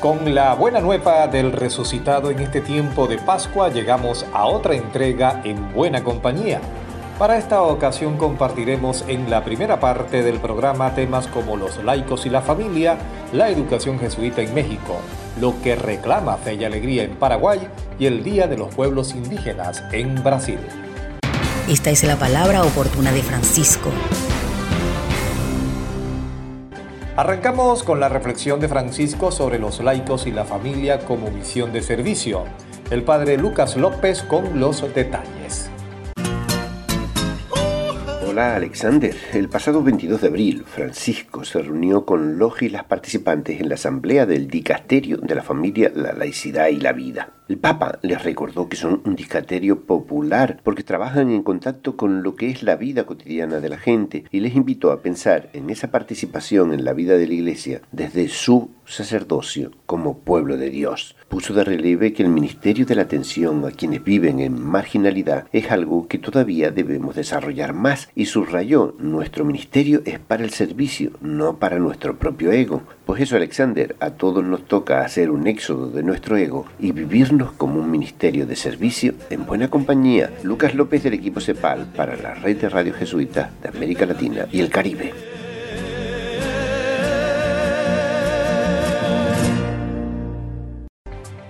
Con la buena nueva del resucitado en este tiempo de Pascua llegamos a otra entrega en buena compañía. Para esta ocasión compartiremos en la primera parte del programa temas como los laicos y la familia, la educación jesuita en México, lo que reclama fe y alegría en Paraguay y el Día de los Pueblos Indígenas en Brasil. Esta es la palabra oportuna de Francisco. Arrancamos con la reflexión de Francisco sobre los laicos y la familia como misión de servicio. El padre Lucas López con los detalles. Hola Alexander. El pasado 22 de abril, Francisco se reunió con los y las participantes en la asamblea del Dicasterio de la Familia, la Laicidad y la Vida. El Papa les recordó que son un dicasterio popular porque trabajan en contacto con lo que es la vida cotidiana de la gente y les invitó a pensar en esa participación en la vida de la Iglesia desde su sacerdocio como pueblo de Dios. Puso de relieve que el ministerio de la atención a quienes viven en marginalidad es algo que todavía debemos desarrollar más y subrayó, nuestro ministerio es para el servicio, no para nuestro propio ego. Pues eso, Alexander, a todos nos toca hacer un éxodo de nuestro ego y como un ministerio de servicio en buena compañía. Lucas López del equipo CEPAL para la red de radio jesuita de América Latina y el Caribe.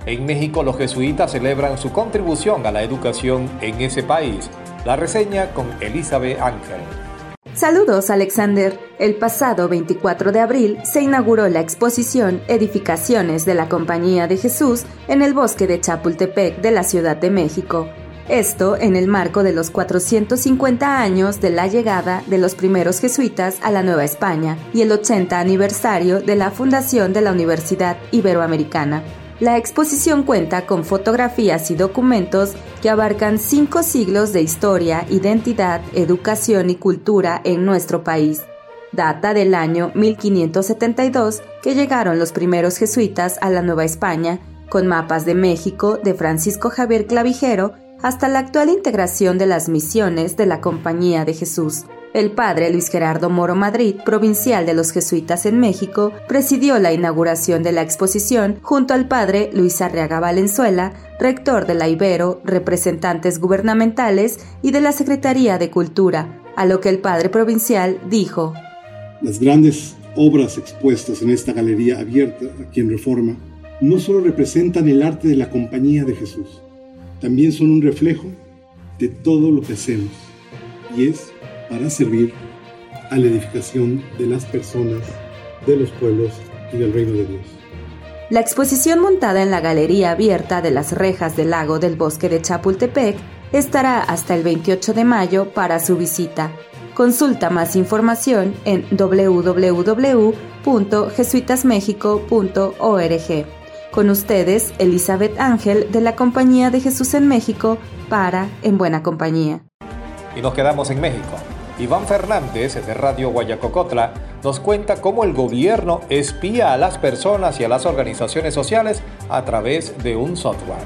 En México los jesuitas celebran su contribución a la educación en ese país. La reseña con Elizabeth Ángel. Saludos Alexander. El pasado 24 de abril se inauguró la exposición Edificaciones de la Compañía de Jesús en el bosque de Chapultepec de la Ciudad de México. Esto en el marco de los 450 años de la llegada de los primeros jesuitas a la Nueva España y el 80 aniversario de la fundación de la Universidad Iberoamericana. La exposición cuenta con fotografías y documentos que abarcan cinco siglos de historia, identidad, educación y cultura en nuestro país. Data del año 1572 que llegaron los primeros jesuitas a la Nueva España, con mapas de México de Francisco Javier Clavijero hasta la actual integración de las misiones de la Compañía de Jesús. El padre Luis Gerardo Moro Madrid, provincial de los jesuitas en México, presidió la inauguración de la exposición junto al padre Luis Arriaga Valenzuela, rector de la Ibero, representantes gubernamentales y de la Secretaría de Cultura, a lo que el padre provincial dijo. Las grandes obras expuestas en esta galería abierta aquí en Reforma no solo representan el arte de la Compañía de Jesús, también son un reflejo de todo lo que hacemos y es para servir a la edificación de las personas, de los pueblos y del reino de Dios. La exposición montada en la galería abierta de las rejas del lago del bosque de Chapultepec estará hasta el 28 de mayo para su visita. Consulta más información en www.jesuitasmexico.org. Con ustedes, Elizabeth Ángel de la Compañía de Jesús en México para En Buena Compañía. Y nos quedamos en México. Iván Fernández de Radio Guayacocotla nos cuenta cómo el gobierno espía a las personas y a las organizaciones sociales a través de un software.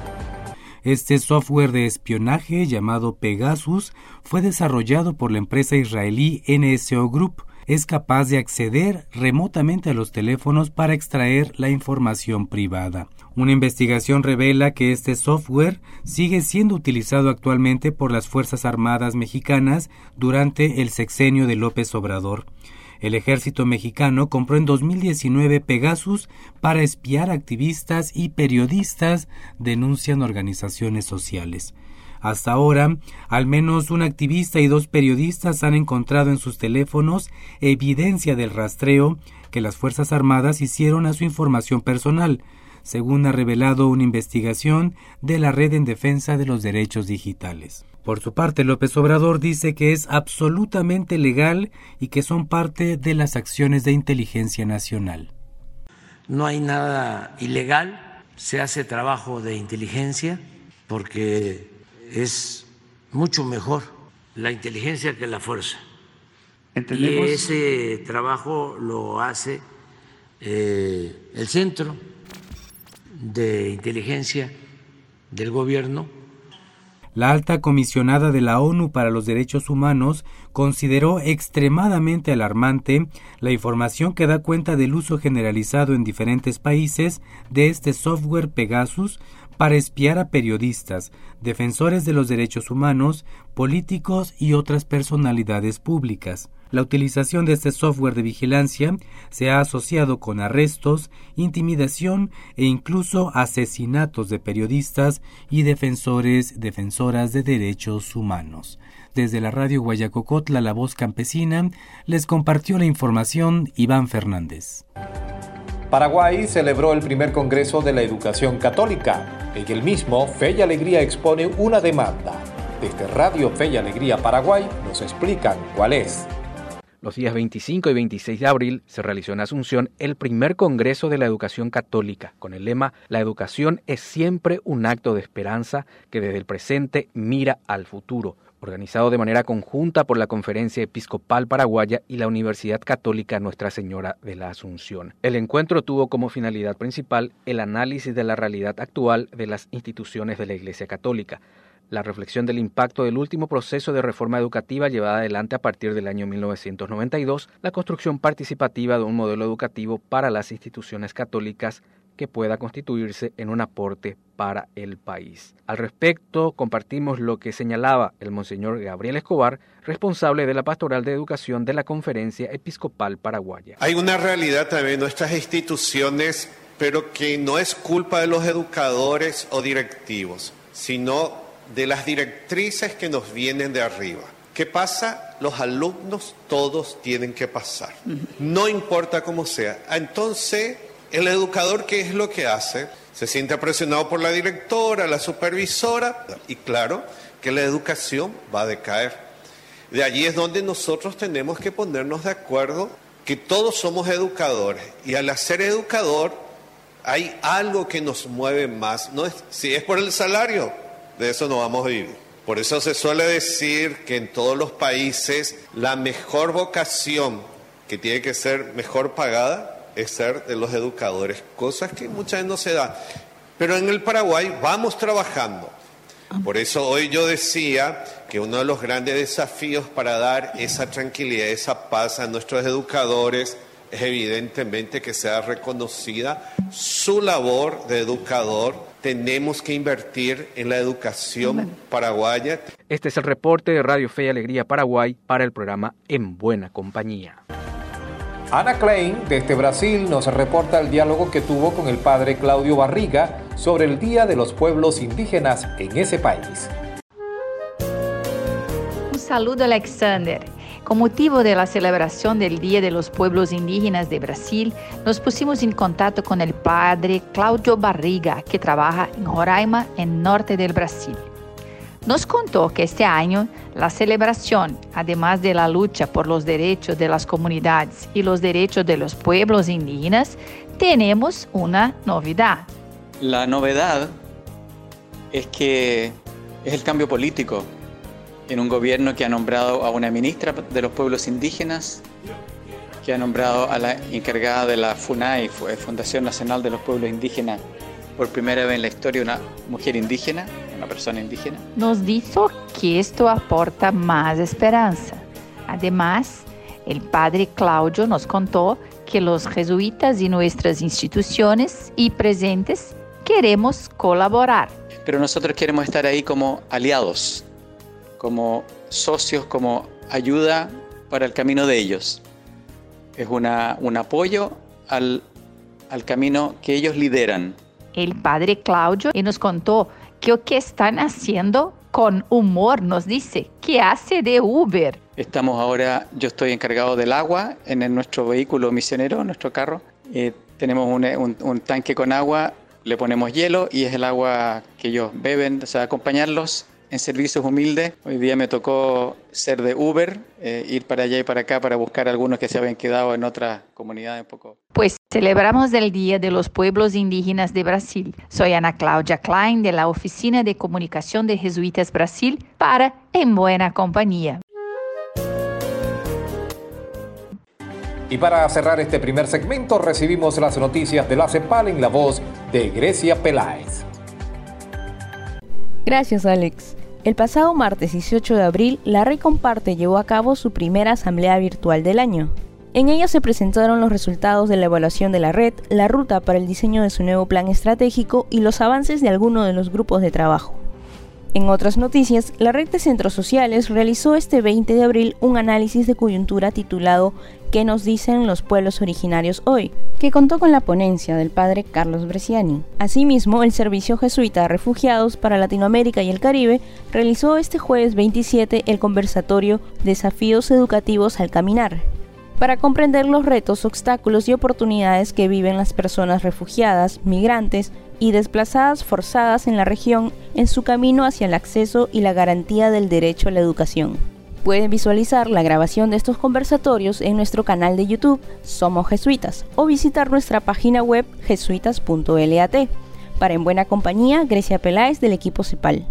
Este software de espionaje llamado Pegasus fue desarrollado por la empresa israelí NSO Group. Es capaz de acceder remotamente a los teléfonos para extraer la información privada. Una investigación revela que este software sigue siendo utilizado actualmente por las Fuerzas Armadas mexicanas durante el sexenio de López Obrador. El ejército mexicano compró en 2019 Pegasus para espiar activistas y periodistas, denuncian organizaciones sociales. Hasta ahora, al menos un activista y dos periodistas han encontrado en sus teléfonos evidencia del rastreo que las Fuerzas Armadas hicieron a su información personal, según ha revelado una investigación de la Red en Defensa de los Derechos Digitales. Por su parte, López Obrador dice que es absolutamente legal y que son parte de las acciones de inteligencia nacional. No hay nada ilegal, se hace trabajo de inteligencia porque es mucho mejor la inteligencia que la fuerza. Y ese trabajo lo hace eh, el Centro de Inteligencia del Gobierno la alta comisionada de la ONU para los Derechos Humanos consideró extremadamente alarmante la información que da cuenta del uso generalizado en diferentes países de este software Pegasus para espiar a periodistas, defensores de los derechos humanos, políticos y otras personalidades públicas. La utilización de este software de vigilancia se ha asociado con arrestos, intimidación e incluso asesinatos de periodistas y defensores, defensoras de derechos humanos. Desde la radio Guayacocotla, la voz campesina, les compartió la información Iván Fernández. Paraguay celebró el primer Congreso de la Educación Católica. En el mismo, Fe y Alegría expone una demanda. Desde Radio Fe y Alegría Paraguay nos explican cuál es. Los días 25 y 26 de abril se realizó en Asunción el primer Congreso de la Educación Católica, con el lema La educación es siempre un acto de esperanza que desde el presente mira al futuro organizado de manera conjunta por la Conferencia Episcopal Paraguaya y la Universidad Católica Nuestra Señora de la Asunción. El encuentro tuvo como finalidad principal el análisis de la realidad actual de las instituciones de la Iglesia Católica, la reflexión del impacto del último proceso de reforma educativa llevada adelante a partir del año 1992, la construcción participativa de un modelo educativo para las instituciones católicas que pueda constituirse en un aporte para el país. Al respecto, compartimos lo que señalaba el Monseñor Gabriel Escobar, responsable de la Pastoral de Educación de la Conferencia Episcopal Paraguaya. Hay una realidad también nuestras instituciones, pero que no es culpa de los educadores o directivos, sino de las directrices que nos vienen de arriba. ¿Qué pasa? Los alumnos todos tienen que pasar. No importa cómo sea. Entonces, el educador, ¿qué es lo que hace? Se siente presionado por la directora, la supervisora, y claro que la educación va a decaer. De allí es donde nosotros tenemos que ponernos de acuerdo que todos somos educadores y al ser educador hay algo que nos mueve más. No es, si es por el salario, de eso no vamos a vivir. Por eso se suele decir que en todos los países la mejor vocación que tiene que ser mejor pagada es ser de los educadores, cosas que muchas veces no se dan. Pero en el Paraguay vamos trabajando. Por eso hoy yo decía que uno de los grandes desafíos para dar esa tranquilidad, esa paz a nuestros educadores es evidentemente que sea reconocida su labor de educador. Tenemos que invertir en la educación paraguaya. Este es el reporte de Radio Fe y Alegría Paraguay para el programa En Buena Compañía. Ana Klein, desde Brasil, nos reporta el diálogo que tuvo con el padre Claudio Barriga sobre el Día de los Pueblos Indígenas en ese país. Un saludo, Alexander. Con motivo de la celebración del Día de los Pueblos Indígenas de Brasil, nos pusimos en contacto con el padre Claudio Barriga, que trabaja en Roraima, en norte del Brasil. Nos contó que este año la celebración, además de la lucha por los derechos de las comunidades y los derechos de los pueblos indígenas, tenemos una novedad. La novedad es que es el cambio político en un gobierno que ha nombrado a una ministra de los pueblos indígenas, que ha nombrado a la encargada de la FUNAI, Fundación Nacional de los Pueblos Indígenas, por primera vez en la historia una mujer indígena, una persona indígena. Nos dijo que esto aporta más esperanza. Además, el padre Claudio nos contó que los jesuitas y nuestras instituciones y presentes queremos colaborar. Pero nosotros queremos estar ahí como aliados, como socios, como ayuda para el camino de ellos. Es una, un apoyo al, al camino que ellos lideran el padre Claudio y nos contó que lo que están haciendo con humor, nos dice, que hace de Uber. Estamos ahora, yo estoy encargado del agua en nuestro vehículo misionero, nuestro carro. Eh, tenemos un, un, tanque con agua, le ponemos hielo y es el agua que ellos beben, o sea, acompañarlos en servicios humildes. Hoy día me tocó ser de Uber, eh, ir para allá y para acá para buscar a algunos que se habían quedado en otras comunidades un poco. Pues celebramos el Día de los Pueblos Indígenas de Brasil. Soy Ana Claudia Klein de la Oficina de Comunicación de Jesuitas Brasil para En Buena Compañía. Y para cerrar este primer segmento recibimos las noticias de la CEPAL en la voz de Grecia Peláez. Gracias Alex. El pasado martes 18 de abril, la Recomparte llevó a cabo su primera asamblea virtual del año. En ella se presentaron los resultados de la evaluación de la red, la ruta para el diseño de su nuevo plan estratégico y los avances de algunos de los grupos de trabajo. En otras noticias, la red de centros sociales realizó este 20 de abril un análisis de coyuntura titulado ¿Qué nos dicen los pueblos originarios hoy?, que contó con la ponencia del padre Carlos Bresciani. Asimismo, el Servicio Jesuita de Refugiados para Latinoamérica y el Caribe realizó este jueves 27 el conversatorio Desafíos Educativos al Caminar, para comprender los retos, obstáculos y oportunidades que viven las personas refugiadas, migrantes, y desplazadas forzadas en la región en su camino hacia el acceso y la garantía del derecho a la educación. Pueden visualizar la grabación de estos conversatorios en nuestro canal de YouTube Somos Jesuitas o visitar nuestra página web jesuitas.lat. Para En Buena Compañía, Grecia Peláez del equipo CEPAL.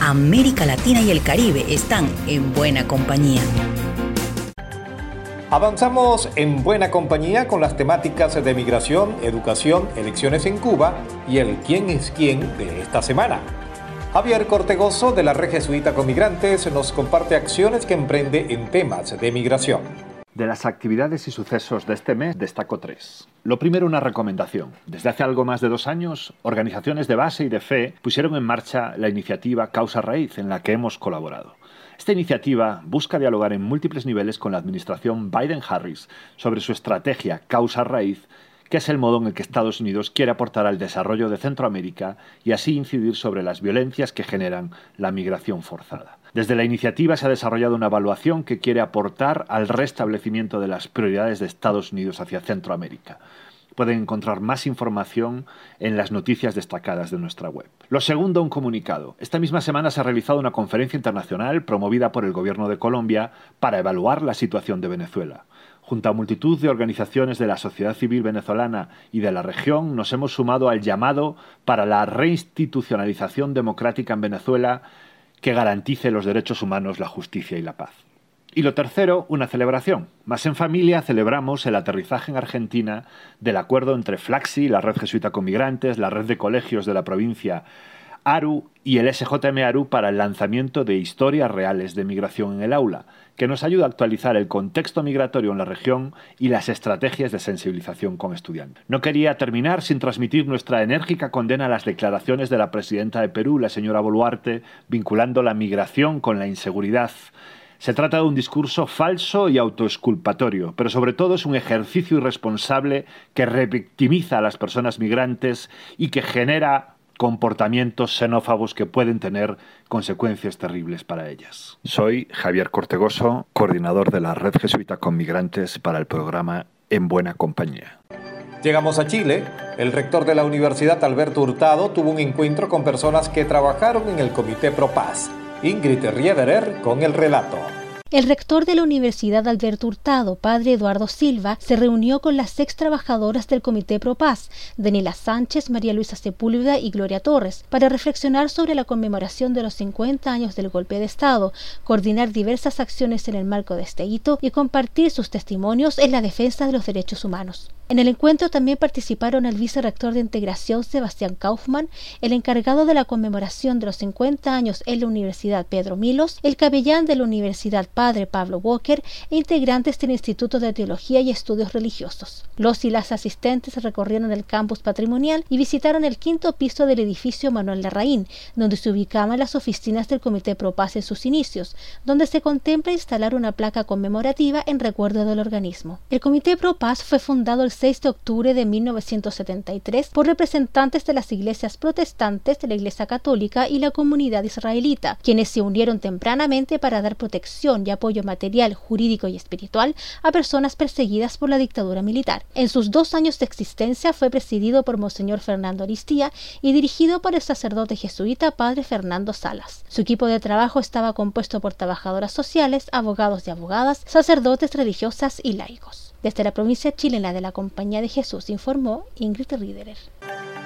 América Latina y el Caribe están en buena compañía. Avanzamos en buena compañía con las temáticas de migración, educación, elecciones en Cuba y el quién es quién de esta semana. Javier Cortegoso de la Red Jesuita con Migrantes nos comparte acciones que emprende en temas de migración. De las actividades y sucesos de este mes destaco tres. Lo primero, una recomendación. Desde hace algo más de dos años, organizaciones de base y de fe pusieron en marcha la iniciativa Causa Raíz, en la que hemos colaborado. Esta iniciativa busca dialogar en múltiples niveles con la administración Biden-Harris sobre su estrategia causa raíz, que es el modo en el que Estados Unidos quiere aportar al desarrollo de Centroamérica y así incidir sobre las violencias que generan la migración forzada. Desde la iniciativa se ha desarrollado una evaluación que quiere aportar al restablecimiento de las prioridades de Estados Unidos hacia Centroamérica pueden encontrar más información en las noticias destacadas de nuestra web. Lo segundo, un comunicado. Esta misma semana se ha realizado una conferencia internacional promovida por el Gobierno de Colombia para evaluar la situación de Venezuela. Junto a multitud de organizaciones de la sociedad civil venezolana y de la región, nos hemos sumado al llamado para la reinstitucionalización democrática en Venezuela que garantice los derechos humanos, la justicia y la paz. Y lo tercero, una celebración. Más en familia celebramos el aterrizaje en Argentina del acuerdo entre Flaxi, la red jesuita con migrantes, la red de colegios de la provincia ARU y el SJM ARU para el lanzamiento de historias reales de migración en el aula, que nos ayuda a actualizar el contexto migratorio en la región y las estrategias de sensibilización con estudiantes. No quería terminar sin transmitir nuestra enérgica condena a las declaraciones de la presidenta de Perú, la señora Boluarte, vinculando la migración con la inseguridad se trata de un discurso falso y autoesculpatorio, pero sobre todo es un ejercicio irresponsable que revictimiza a las personas migrantes y que genera comportamientos xenófobos que pueden tener consecuencias terribles para ellas. Soy Javier Cortegoso, coordinador de la Red Jesuita con Migrantes para el programa En Buena Compañía. Llegamos a Chile. El rector de la Universidad Alberto Hurtado tuvo un encuentro con personas que trabajaron en el Comité Pro Paz. Ingrid Riederer con el relato. El rector de la Universidad Alberto Hurtado, padre Eduardo Silva, se reunió con las ex trabajadoras del Comité Pro Paz, Daniela Sánchez, María Luisa Sepúlveda y Gloria Torres, para reflexionar sobre la conmemoración de los 50 años del golpe de Estado, coordinar diversas acciones en el marco de este hito y compartir sus testimonios en la defensa de los derechos humanos. En el encuentro también participaron el vicerrector de integración Sebastián Kaufmann, el encargado de la conmemoración de los 50 años en la Universidad Pedro Milos, el capellán de la Universidad Padre Pablo Walker e integrantes del Instituto de Teología y Estudios Religiosos. Los y las asistentes recorrieron el campus patrimonial y visitaron el quinto piso del edificio Manuel Larraín, donde se ubicaban las oficinas del Comité Pro Paz en sus inicios, donde se contempla instalar una placa conmemorativa en recuerdo del organismo. El Comité Pro Paz fue fundado el 6 de octubre de 1973 por representantes de las iglesias protestantes de la Iglesia Católica y la comunidad israelita, quienes se unieron tempranamente para dar protección y apoyo material, jurídico y espiritual a personas perseguidas por la dictadura militar. En sus dos años de existencia fue presidido por Monseñor Fernando Aristía y dirigido por el sacerdote jesuita Padre Fernando Salas. Su equipo de trabajo estaba compuesto por trabajadoras sociales, abogados y abogadas, sacerdotes religiosas y laicos. Desde la provincia chilena de la Compañía de Jesús informó Ingrid Riederer.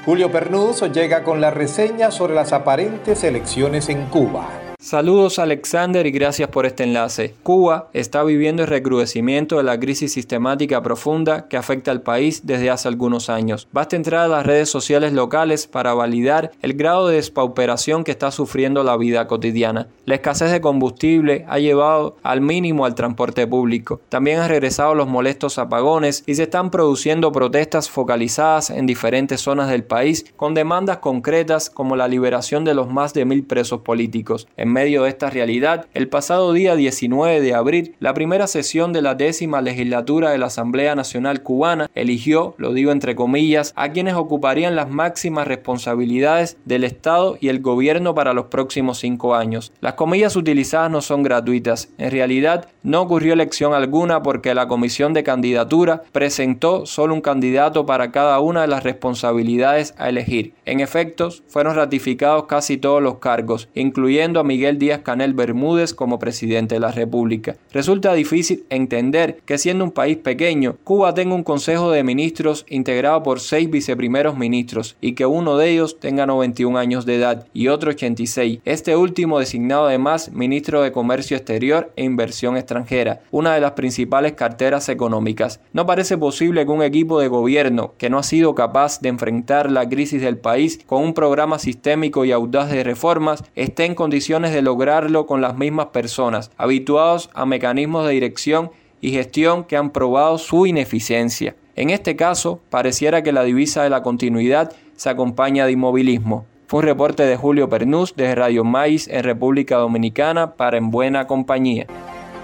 Julio Pernuso llega con la reseña sobre las aparentes elecciones en Cuba. Saludos Alexander y gracias por este enlace. Cuba está viviendo el recrudecimiento de la crisis sistemática profunda que afecta al país desde hace algunos años. Basta entrar a las redes sociales locales para validar el grado de despauperación que está sufriendo la vida cotidiana. La escasez de combustible ha llevado al mínimo al transporte público. También han regresado los molestos apagones y se están produciendo protestas focalizadas en diferentes zonas del país con demandas concretas como la liberación de los más de mil presos políticos. Medio de esta realidad, el pasado día 19 de abril, la primera sesión de la décima legislatura de la Asamblea Nacional Cubana eligió, lo digo entre comillas, a quienes ocuparían las máximas responsabilidades del Estado y el gobierno para los próximos cinco años. Las comillas utilizadas no son gratuitas. En realidad, no ocurrió elección alguna porque la comisión de candidatura presentó solo un candidato para cada una de las responsabilidades a elegir. En efectos, fueron ratificados casi todos los cargos, incluyendo a Miguel Miguel Díaz Canel Bermúdez como presidente de la República. Resulta difícil entender que siendo un país pequeño, Cuba tenga un consejo de ministros integrado por seis viceprimeros ministros y que uno de ellos tenga 91 años de edad y otro 86. Este último designado además ministro de Comercio Exterior e Inversión Extranjera, una de las principales carteras económicas. No parece posible que un equipo de gobierno que no ha sido capaz de enfrentar la crisis del país con un programa sistémico y audaz de reformas esté en condiciones de lograrlo con las mismas personas, habituados a mecanismos de dirección y gestión que han probado su ineficiencia. En este caso, pareciera que la divisa de la continuidad se acompaña de inmovilismo. Fue un reporte de Julio Pernús de Radio Maíz en República Dominicana para En Buena Compañía.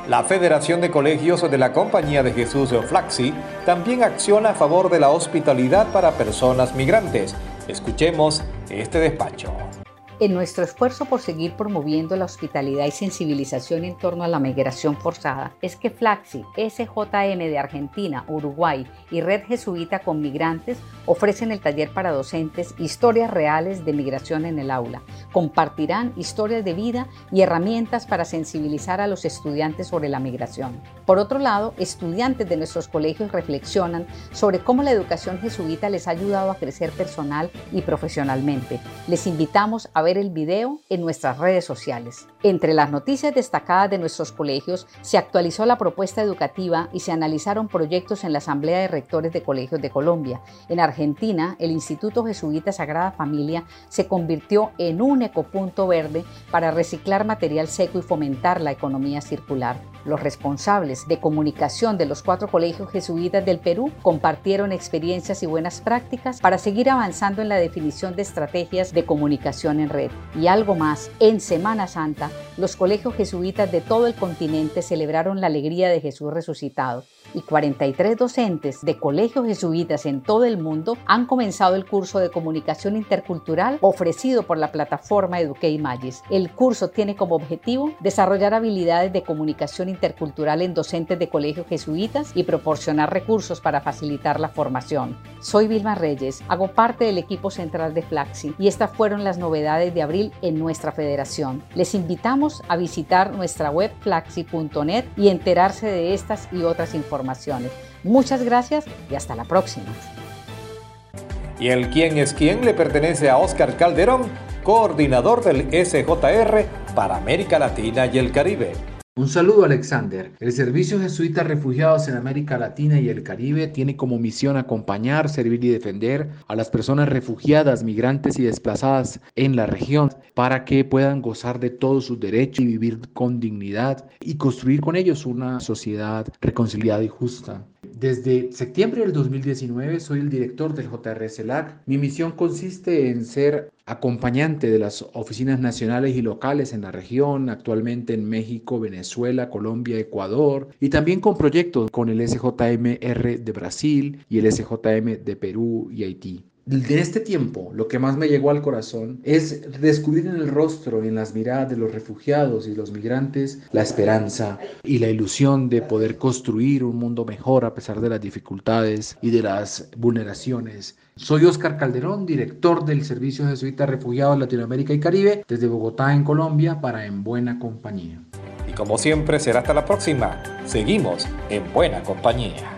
La Federación de Colegios de la Compañía de Jesús de Flaxi también acciona a favor de la hospitalidad para personas migrantes. Escuchemos este despacho. En nuestro esfuerzo por seguir promoviendo la hospitalidad y sensibilización en torno a la migración forzada, es que Flaxi, SJM de Argentina, Uruguay y Red Jesuita con Migrantes ofrecen el taller para docentes Historias Reales de Migración en el Aula. Compartirán historias de vida y herramientas para sensibilizar a los estudiantes sobre la migración. Por otro lado, estudiantes de nuestros colegios reflexionan sobre cómo la educación jesuita les ha ayudado a crecer personal y profesionalmente. Les invitamos a ver el video en nuestras redes sociales. Entre las noticias destacadas de nuestros colegios se actualizó la propuesta educativa y se analizaron proyectos en la Asamblea de Rectores de Colegios de Colombia. En Argentina, el Instituto Jesuita Sagrada Familia se convirtió en un ecopunto verde para reciclar material seco y fomentar la economía circular. Los responsables de comunicación de los cuatro colegios jesuitas del Perú compartieron experiencias y buenas prácticas para seguir avanzando en la definición de estrategias de comunicación en red. Y algo más, en Semana Santa, los colegios jesuitas de todo el continente celebraron la alegría de Jesús resucitado y 43 docentes de colegios jesuitas en todo el mundo han comenzado el curso de comunicación intercultural ofrecido por la plataforma Magis. El curso tiene como objetivo desarrollar habilidades de comunicación intercultural en docentes de colegios jesuitas y proporcionar recursos para facilitar la formación. Soy Vilma Reyes, hago parte del equipo central de Flaxi y estas fueron las novedades de abril en nuestra federación. Les invitamos a visitar nuestra web flaxi.net y enterarse de estas y otras informaciones. Muchas gracias y hasta la próxima. Y el quién es quién le pertenece a Oscar Calderón, coordinador del SJR para América Latina y el Caribe. Un saludo Alexander. El Servicio Jesuita Refugiados en América Latina y el Caribe tiene como misión acompañar, servir y defender a las personas refugiadas, migrantes y desplazadas en la región para que puedan gozar de todos sus derechos y vivir con dignidad y construir con ellos una sociedad reconciliada y justa. Desde septiembre del 2019 soy el director del JR CELAC. Mi misión consiste en ser acompañante de las oficinas nacionales y locales en la región, actualmente en México, Venezuela, Colombia, Ecuador, y también con proyectos con el SJMR de Brasil y el SJM de Perú y Haití. De este tiempo, lo que más me llegó al corazón es descubrir en el rostro, en las miradas de los refugiados y los migrantes, la esperanza y la ilusión de poder construir un mundo mejor a pesar de las dificultades y de las vulneraciones. Soy Oscar Calderón, director del Servicio Jesuita Refugiados Latinoamérica y Caribe, desde Bogotá, en Colombia, para En Buena Compañía. Y como siempre, será hasta la próxima. Seguimos en Buena Compañía.